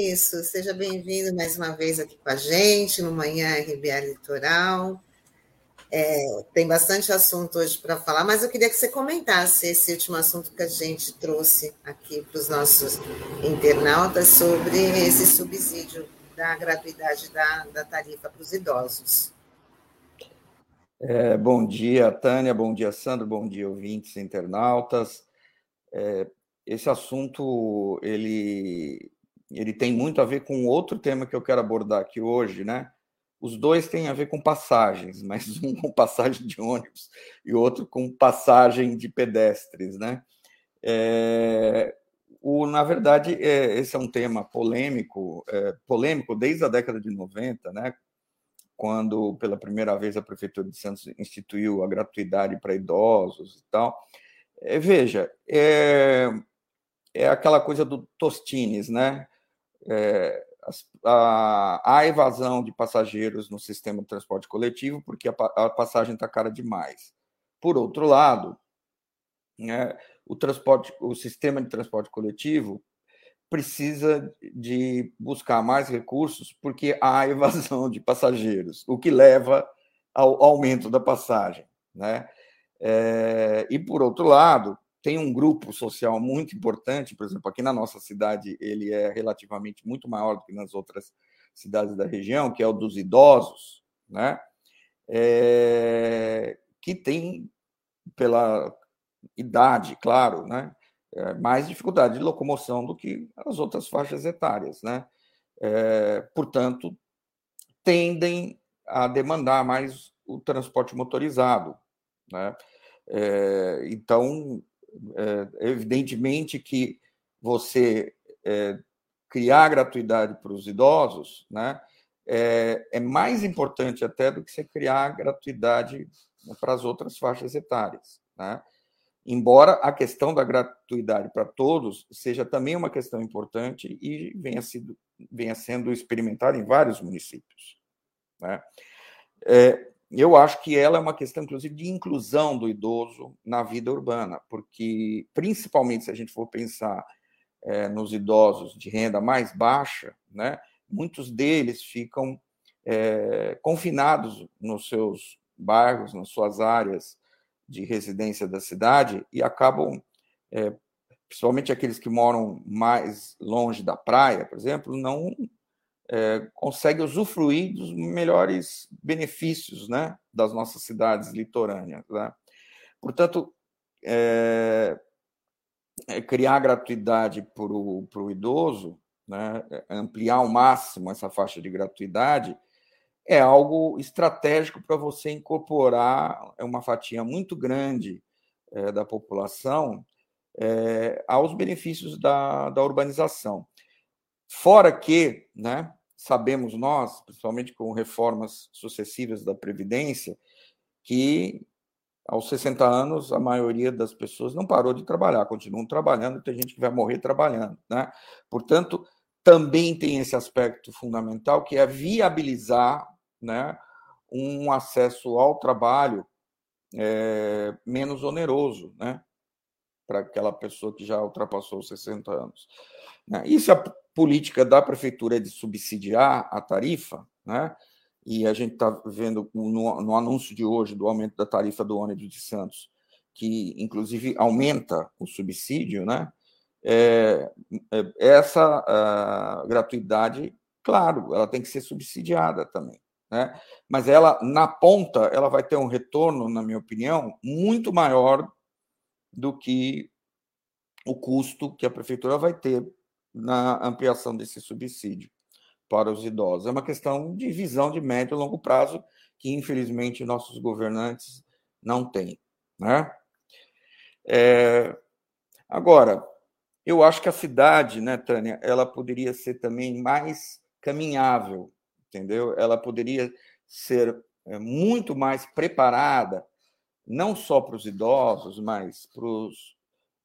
Isso. Seja bem-vindo mais uma vez aqui com a gente no Manhã RBA Litoral. É, tem bastante assunto hoje para falar, mas eu queria que você comentasse esse último assunto que a gente trouxe aqui para os nossos internautas sobre esse subsídio da gratuidade da, da tarifa para os idosos. É, bom dia, Tânia, bom dia, Sandro, bom dia, ouvintes, internautas. É, esse assunto, ele, ele tem muito a ver com outro tema que eu quero abordar aqui hoje, né? Os dois têm a ver com passagens, mas um com passagem de ônibus e outro com passagem de pedestres, né? É, o, na verdade, é, esse é um tema polêmico, é, polêmico desde a década de 90, né? quando pela primeira vez a Prefeitura de Santos instituiu a gratuidade para idosos e tal. É, veja, é, é aquela coisa do Tostines, né? É, a, a, evasão de passageiros no sistema de transporte coletivo, porque a, a passagem está cara demais. Por outro lado, né, o transporte, o sistema de transporte coletivo precisa de buscar mais recursos porque há evasão de passageiros, o que leva ao aumento da passagem, né? É, e por outro lado, tem um grupo social muito importante, por exemplo, aqui na nossa cidade ele é relativamente muito maior do que nas outras cidades da região, que é o dos idosos, né? É, que tem pela idade, claro, né? é, mais dificuldade de locomoção do que as outras faixas etárias, né? É, portanto, tendem a demandar mais o transporte motorizado, né? É, então, evidentemente que você é, criar gratuidade para os idosos, né? É, é, mais importante até do que você criar gratuidade para as outras faixas etárias, né? Embora a questão da gratuidade para todos seja também uma questão importante e venha, sido, venha sendo experimentada em vários municípios. Né? É, eu acho que ela é uma questão, inclusive, de inclusão do idoso na vida urbana, porque, principalmente se a gente for pensar é, nos idosos de renda mais baixa, né, muitos deles ficam é, confinados nos seus bairros, nas suas áreas de residência da cidade e acabam, é, principalmente aqueles que moram mais longe da praia, por exemplo, não é, conseguem usufruir dos melhores benefícios né, das nossas cidades litorâneas. Né? Portanto, é, é criar gratuidade para o idoso, né, ampliar ao máximo essa faixa de gratuidade, é algo estratégico para você incorporar uma fatia muito grande é, da população é, aos benefícios da, da urbanização. Fora que, né, sabemos nós, principalmente com reformas sucessivas da Previdência, que aos 60 anos a maioria das pessoas não parou de trabalhar, continuam trabalhando, tem gente que vai morrer trabalhando. Né? Portanto, também tem esse aspecto fundamental que é viabilizar né, um acesso ao trabalho é, menos oneroso, né, para aquela pessoa que já ultrapassou os 60 anos. E se a política da prefeitura é de subsidiar a tarifa, né, e a gente está vendo no, no, anúncio de hoje do aumento da tarifa do ônibus de Santos, que inclusive aumenta o subsídio, né? É, é, essa gratuidade, claro, ela tem que ser subsidiada também né? mas ela, na ponta, ela vai ter um retorno, na minha opinião, muito maior do que o custo que a prefeitura vai ter na ampliação desse subsídio para os idosos. É uma questão de visão de médio e longo prazo que, infelizmente, nossos governantes não têm. Né? É... Agora, eu acho que a cidade, né, Tânia, ela poderia ser também mais caminhável entendeu? Ela poderia ser eh, muito mais preparada, não só para os idosos, mas para os,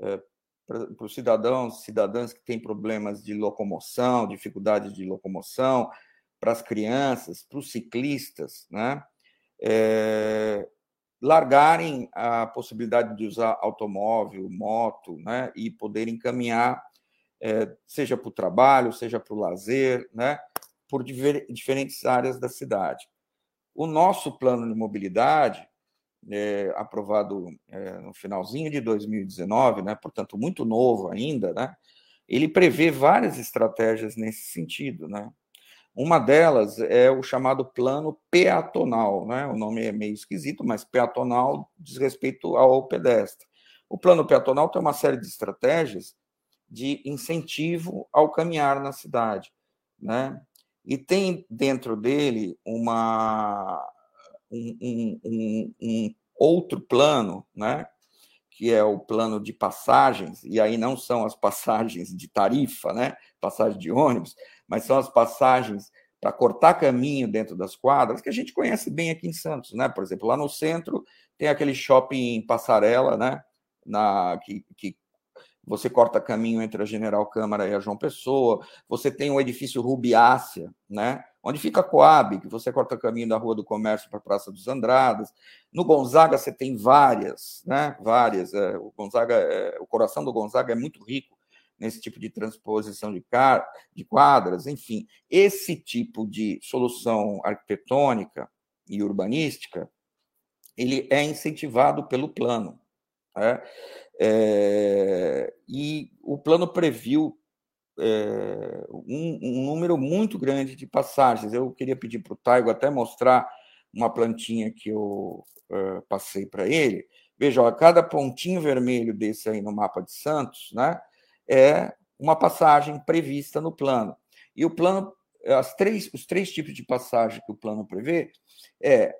é, para os cidadãos, cidadãs que têm problemas de locomoção, dificuldade de locomoção, para as crianças, para os ciclistas, né? É, largarem a possibilidade de usar automóvel, moto, né? E poderem caminhar é, seja para o trabalho, seja para o lazer, né? por diferentes áreas da cidade. O nosso plano de mobilidade, é, aprovado é, no finalzinho de 2019, né, portanto muito novo ainda, né, ele prevê várias estratégias nesse sentido, né? Uma delas é o chamado plano peatonal, né? O nome é meio esquisito, mas peatonal diz respeito ao pedestre. O plano peatonal tem uma série de estratégias de incentivo ao caminhar na cidade, né? E tem dentro dele uma um, um, um, outro plano, né? que é o plano de passagens, e aí não são as passagens de tarifa, né? passagem de ônibus, mas são as passagens para cortar caminho dentro das quadras, que a gente conhece bem aqui em Santos, né? Por exemplo, lá no centro tem aquele shopping passarela, né? Na, que, que você corta caminho entre a General Câmara e a João Pessoa, você tem o edifício Rubiácea, né? Onde fica a Coab, que você corta caminho da Rua do Comércio para a Praça dos Andradas. No Gonzaga você tem várias, né? Várias. É, o Gonzaga, é, o coração do Gonzaga é muito rico nesse tipo de transposição de, car de quadras, enfim. Esse tipo de solução arquitetônica e urbanística, ele é incentivado pelo plano. Né? É, e o plano previu é, um, um, número muito grande de passagens. Eu queria pedir para o Taigo até mostrar uma plantinha que eu uh, passei para ele. Veja, ó, cada pontinho vermelho desse aí no mapa de Santos, né, é uma passagem prevista no plano. E o plano, as três, os três tipos de passagem que o plano prevê é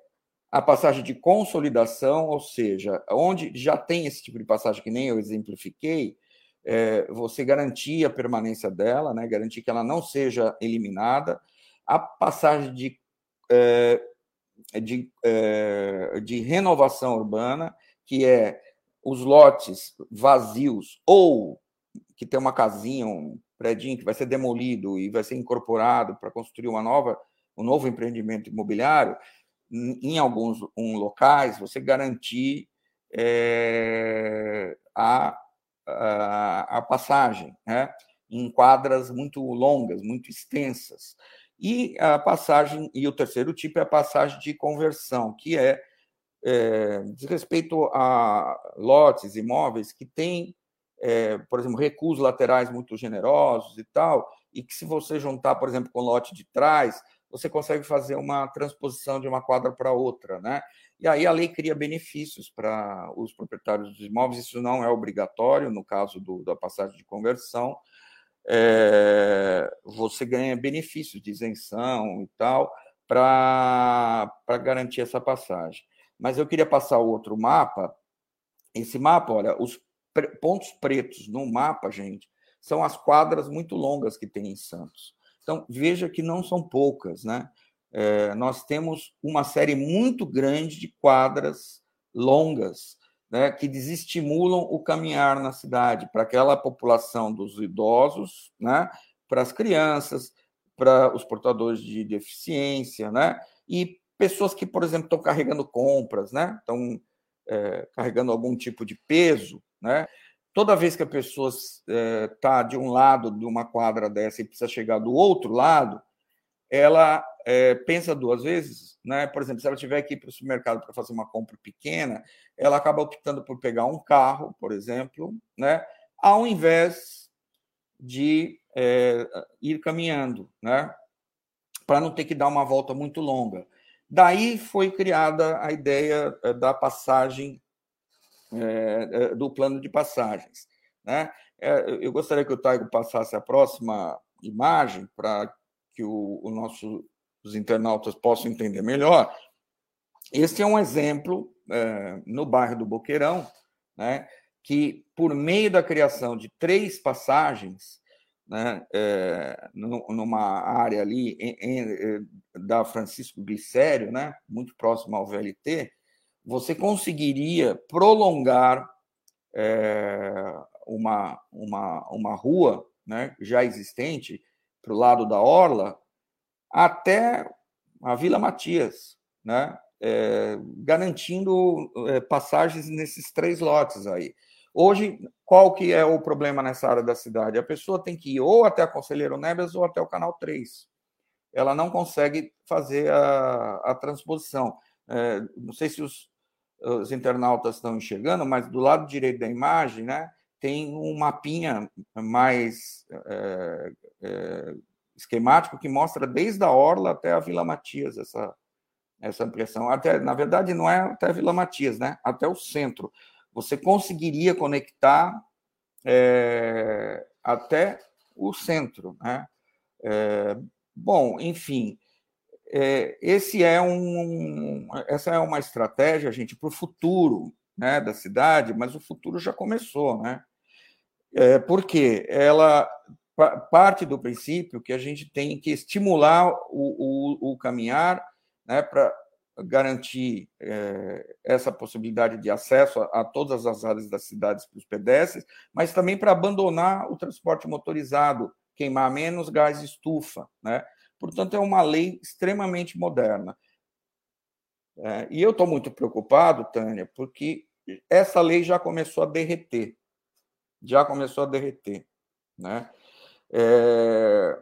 a passagem de consolidação, ou seja, onde já tem esse tipo de passagem que nem eu exemplifiquei, é, você garantir a permanência dela, né, garantir que ela não seja eliminada, a passagem de, é, de, é, de renovação urbana, que é os lotes vazios ou que tem uma casinha, um predinho que vai ser demolido e vai ser incorporado para construir uma nova, um novo empreendimento imobiliário, em alguns um, locais, você garantir é, a, a, a, passagem, né? em quadras muito longas, muito extensas. E a passagem, e o terceiro tipo é a passagem de conversão, que é, é diz respeito a lotes, imóveis que têm é, por exemplo, recuos laterais muito generosos e tal, e que se você juntar, por exemplo, com o lote de trás, você consegue fazer uma transposição de uma quadra para outra, né? E aí a lei cria benefícios para os proprietários dos imóveis, isso não é obrigatório no caso do, da passagem de conversão, é, você ganha benefícios de isenção e tal para garantir essa passagem. Mas eu queria passar outro mapa. Esse mapa, olha, os pontos pretos no mapa, gente, são as quadras muito longas que tem em Santos. Então, veja que não são poucas, né? É, nós temos uma série muito grande de quadras longas né, que desestimulam o caminhar na cidade para aquela população dos idosos, né, para as crianças, para os portadores de deficiência, né, e pessoas que, por exemplo, estão carregando compras, né, estão é, carregando algum tipo de peso, né? Toda vez que a pessoa está é, de um lado de uma quadra dessa e precisa chegar do outro lado, ela é, pensa duas vezes, né? Por exemplo, se ela tiver que ir para o supermercado para fazer uma compra pequena, ela acaba optando por pegar um carro, por exemplo, né? Ao invés de é, ir caminhando, né? Para não ter que dar uma volta muito longa. Daí foi criada a ideia da passagem é, é, do plano de passagens. Né? É, eu gostaria que o Taigo passasse a próxima imagem para que o, o nosso, os internautas possam entender melhor. Este é um exemplo é, no bairro do Boqueirão, né, que, por meio da criação de três passagens, né, é, numa área ali em, em, da Francisco Glicério, né, muito próximo ao VLT, você conseguiria prolongar é, uma, uma, uma rua né, já existente para o lado da Orla até a Vila Matias, né, é, garantindo é, passagens nesses três lotes aí. Hoje, qual que é o problema nessa área da cidade? A pessoa tem que ir ou até a Conselheiro Neves ou até o Canal 3. Ela não consegue fazer a, a transposição. É, não sei se os, os internautas estão enxergando, mas do lado direito da imagem, né, tem um mapinha mais é, é, esquemático que mostra desde a Orla até a Vila Matias essa, essa ampliação. Até, na verdade, não é até Vila Matias, né? Até o centro. Você conseguiria conectar é, até o centro, né? Bom, enfim, é, esse é um, essa é uma estratégia, gente, para o futuro né, da cidade, mas o futuro já começou, né? É, porque ela parte do princípio que a gente tem que estimular o, o, o caminhar né, para garantir é, essa possibilidade de acesso a, a, todas as áreas das cidades para os pedestres, mas também para abandonar o transporte motorizado, queimar menos gás estufa. Né? Portanto, é uma lei extremamente moderna. É, e eu estou muito preocupado, Tânia, porque essa lei já começou a derreter. Já começou a derreter. Né? É,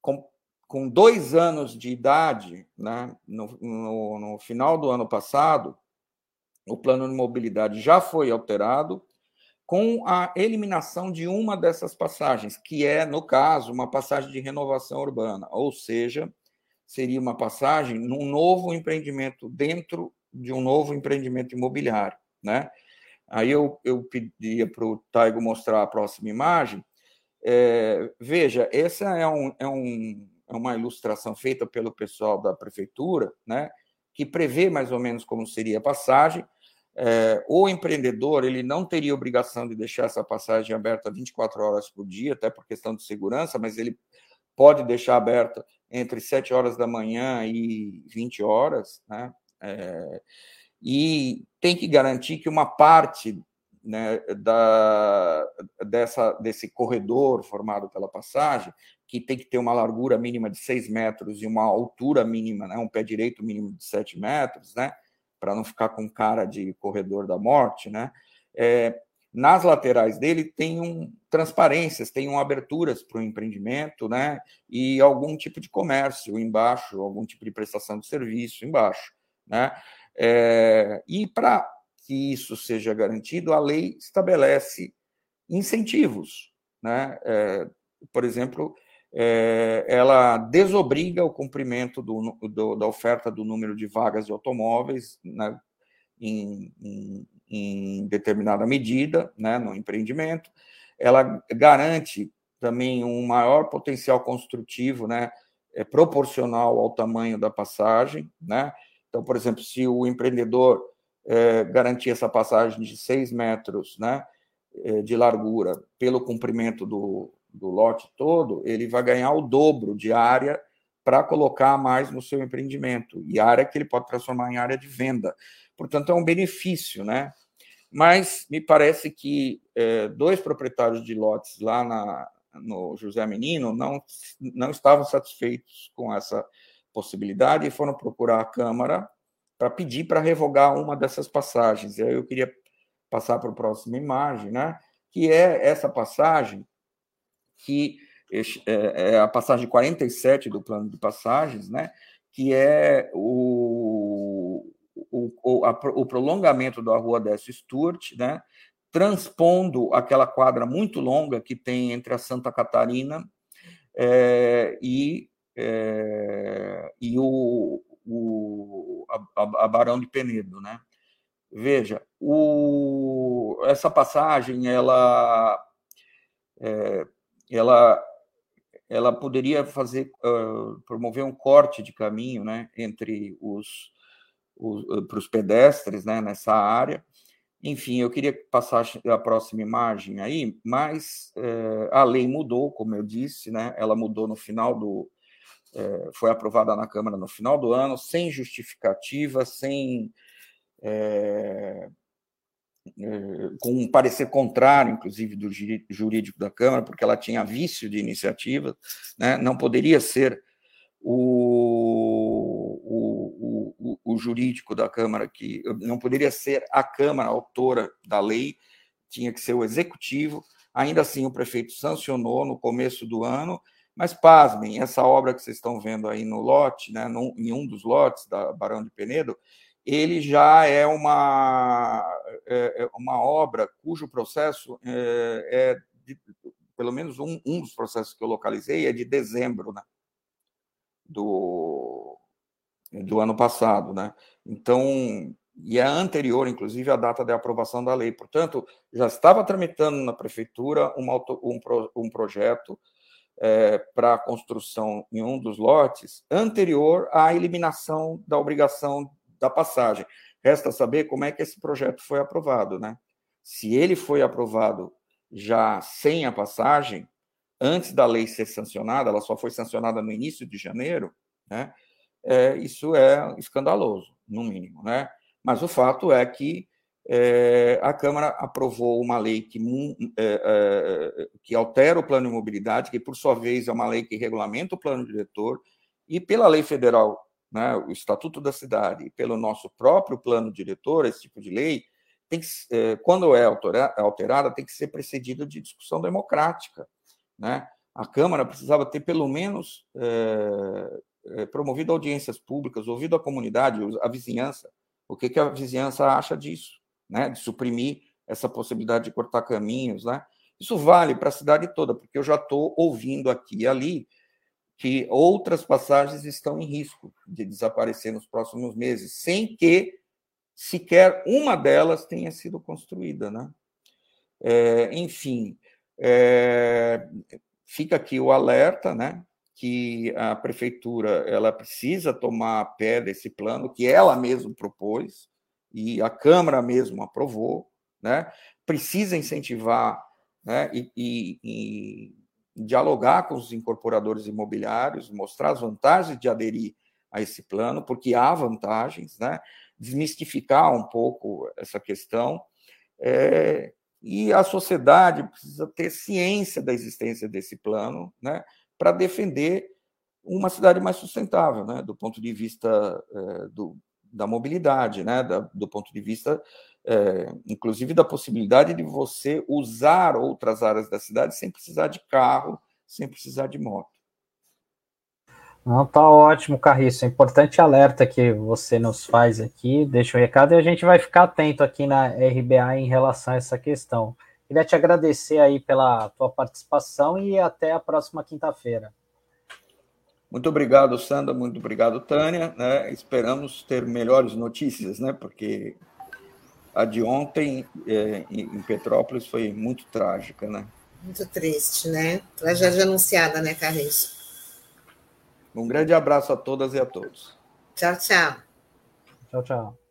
com, com, dois anos de idade, né, no, no, no final do ano passado, o plano de mobilidade já foi alterado com a eliminação de uma dessas passagens, que é, no caso, uma passagem de renovação urbana, ou seja, seria uma passagem num novo empreendimento, dentro de um novo empreendimento imobiliário. Né? Aí eu, eu pedia para o Taigo mostrar a próxima imagem, é, veja, essa é, um, é, um, é uma ilustração feita pelo pessoal da prefeitura, né, que prevê mais ou menos como seria a passagem. É, o empreendedor ele não teria obrigação de deixar essa passagem aberta 24 horas por dia, até por questão de segurança, mas ele pode deixar aberta entre 7 horas da manhã e 20 horas, né? É, e tem que garantir que uma parte né, da, dessa, desse corredor formado pela passagem, que tem que ter uma largura mínima de 6 metros e uma altura mínima, né, um pé direito mínimo de 7 metros, né, para não ficar com cara de corredor da morte, né, é, nas laterais dele tem um, transparências, tem um aberturas para o empreendimento, né, e algum tipo de comércio embaixo, algum tipo de prestação de serviço embaixo, né, é, e para que isso seja garantido, a lei estabelece incentivos. Né? É, por exemplo, é, ela desobriga o cumprimento do, do, da oferta do número de vagas de automóveis né, em, em, em, determinada medida né, no empreendimento. Ela garante também um maior potencial construtivo né, é, proporcional ao tamanho da passagem. Né? Então, por exemplo, se o empreendedor é, garantir essa passagem de 6 metros né, é, de largura pelo comprimento do, do lote todo, ele vai ganhar o dobro de área para colocar mais no seu empreendimento, e área que ele pode transformar em área de venda. Portanto, é um benefício, né? Mas me parece que é, dois proprietários de lotes lá na, no José Menino não, não estavam satisfeitos com essa possibilidade e foram procurar a Câmara para pedir para revogar uma dessas passagens. Eu queria passar para a próxima imagem, né? que é essa passagem, que é, é a passagem 47 do plano de passagens, né? que é o, o, a, o prolongamento da rua Décio Sturt, né? transpondo aquela quadra muito longa que tem entre a Santa Catarina é, e, é, e o, o, a, a Barão de Penedo, né? Veja, o, essa passagem, ela, é, ela, ela poderia fazer, uh, promover um corte de caminho, né, entre os, os para os pedestres, né, nessa área. Enfim, eu queria passar a próxima imagem aí, mas é, a lei mudou, como eu disse, né, ela mudou no final do, foi aprovada na Câmara no final do ano, sem justificativa, sem. É, com um parecer contrário, inclusive, do jurídico da Câmara, porque ela tinha vício de iniciativa, né? não poderia ser o, o, o, o jurídico da Câmara que não poderia ser a Câmara autora da lei, tinha que ser o executivo. Ainda assim, o prefeito sancionou no começo do ano, mas pasmem, essa obra que vocês estão vendo aí no lote, né, num, em um dos lotes da Barão de Penedo, ele já é uma, é, é uma obra cujo processo é, é de, pelo menos um, um dos processos que eu localizei é de dezembro né, do, do ano passado. Né? Então, e é anterior, inclusive, à data de aprovação da lei. Portanto, já estava tramitando na prefeitura uma, um, um projeto é, para construção em um dos lotes anterior à eliminação da obrigação da passagem. Resta saber como é que esse projeto foi aprovado, né? Se ele foi aprovado já sem a passagem, antes da lei ser sancionada, ela só foi sancionada no início de janeiro, né? É, isso é escandaloso, no mínimo, né? Mas o fato é que é, a Câmara aprovou uma lei que, é, é, que altera o plano de mobilidade, que por sua vez é uma lei que regulamenta o plano diretor, e pela lei federal, né, o Estatuto da Cidade, e pelo nosso próprio plano diretor, esse tipo de lei, tem que, é, quando é alterada, tem que ser precedida de discussão democrática. Né? A Câmara precisava ter, pelo menos, é promovido audiências públicas, ouvido a comunidade, a vizinhança, o que, que a vizinhança acha disso, né? de suprimir essa possibilidade de cortar caminhos. Né? Isso vale para a cidade toda, porque eu já estou ouvindo aqui e ali que outras passagens estão em risco de desaparecer nos próximos meses, sem que sequer uma delas tenha sido construída. Né? É, enfim, é, fica aqui o alerta, né? que a prefeitura ela precisa tomar pé desse plano que ela mesma propôs e a Câmara mesmo aprovou, né? Precisa incentivar, né? E, e, e dialogar com os incorporadores imobiliários, mostrar as vantagens de aderir a esse plano, porque há vantagens, né? Desmistificar um pouco essa questão. É, e a sociedade precisa ter ciência da existência desse plano, né? para defender uma cidade mais sustentável, né, do ponto de vista é, do, da mobilidade, né, da, do ponto de vista, é, inclusive, da possibilidade de você usar outras áreas da cidade sem precisar de carro, sem precisar de moto. Não, tá ótimo, Carriço. É importante alerta que você nos faz aqui, deixa o recado e a gente vai ficar atento aqui na RBA em relação a essa questão. Queria te agradecer aí pela tua participação e até a próxima quinta-feira. Muito obrigado, Sandra. Muito obrigado, Tânia. Né? Esperamos ter melhores notícias, né? Porque a de ontem é, em Petrópolis foi muito trágica, né? Muito triste, né? Tragédia anunciada, né, Carlos? Um grande abraço a todas e a todos. Tchau, tchau. Tchau, tchau.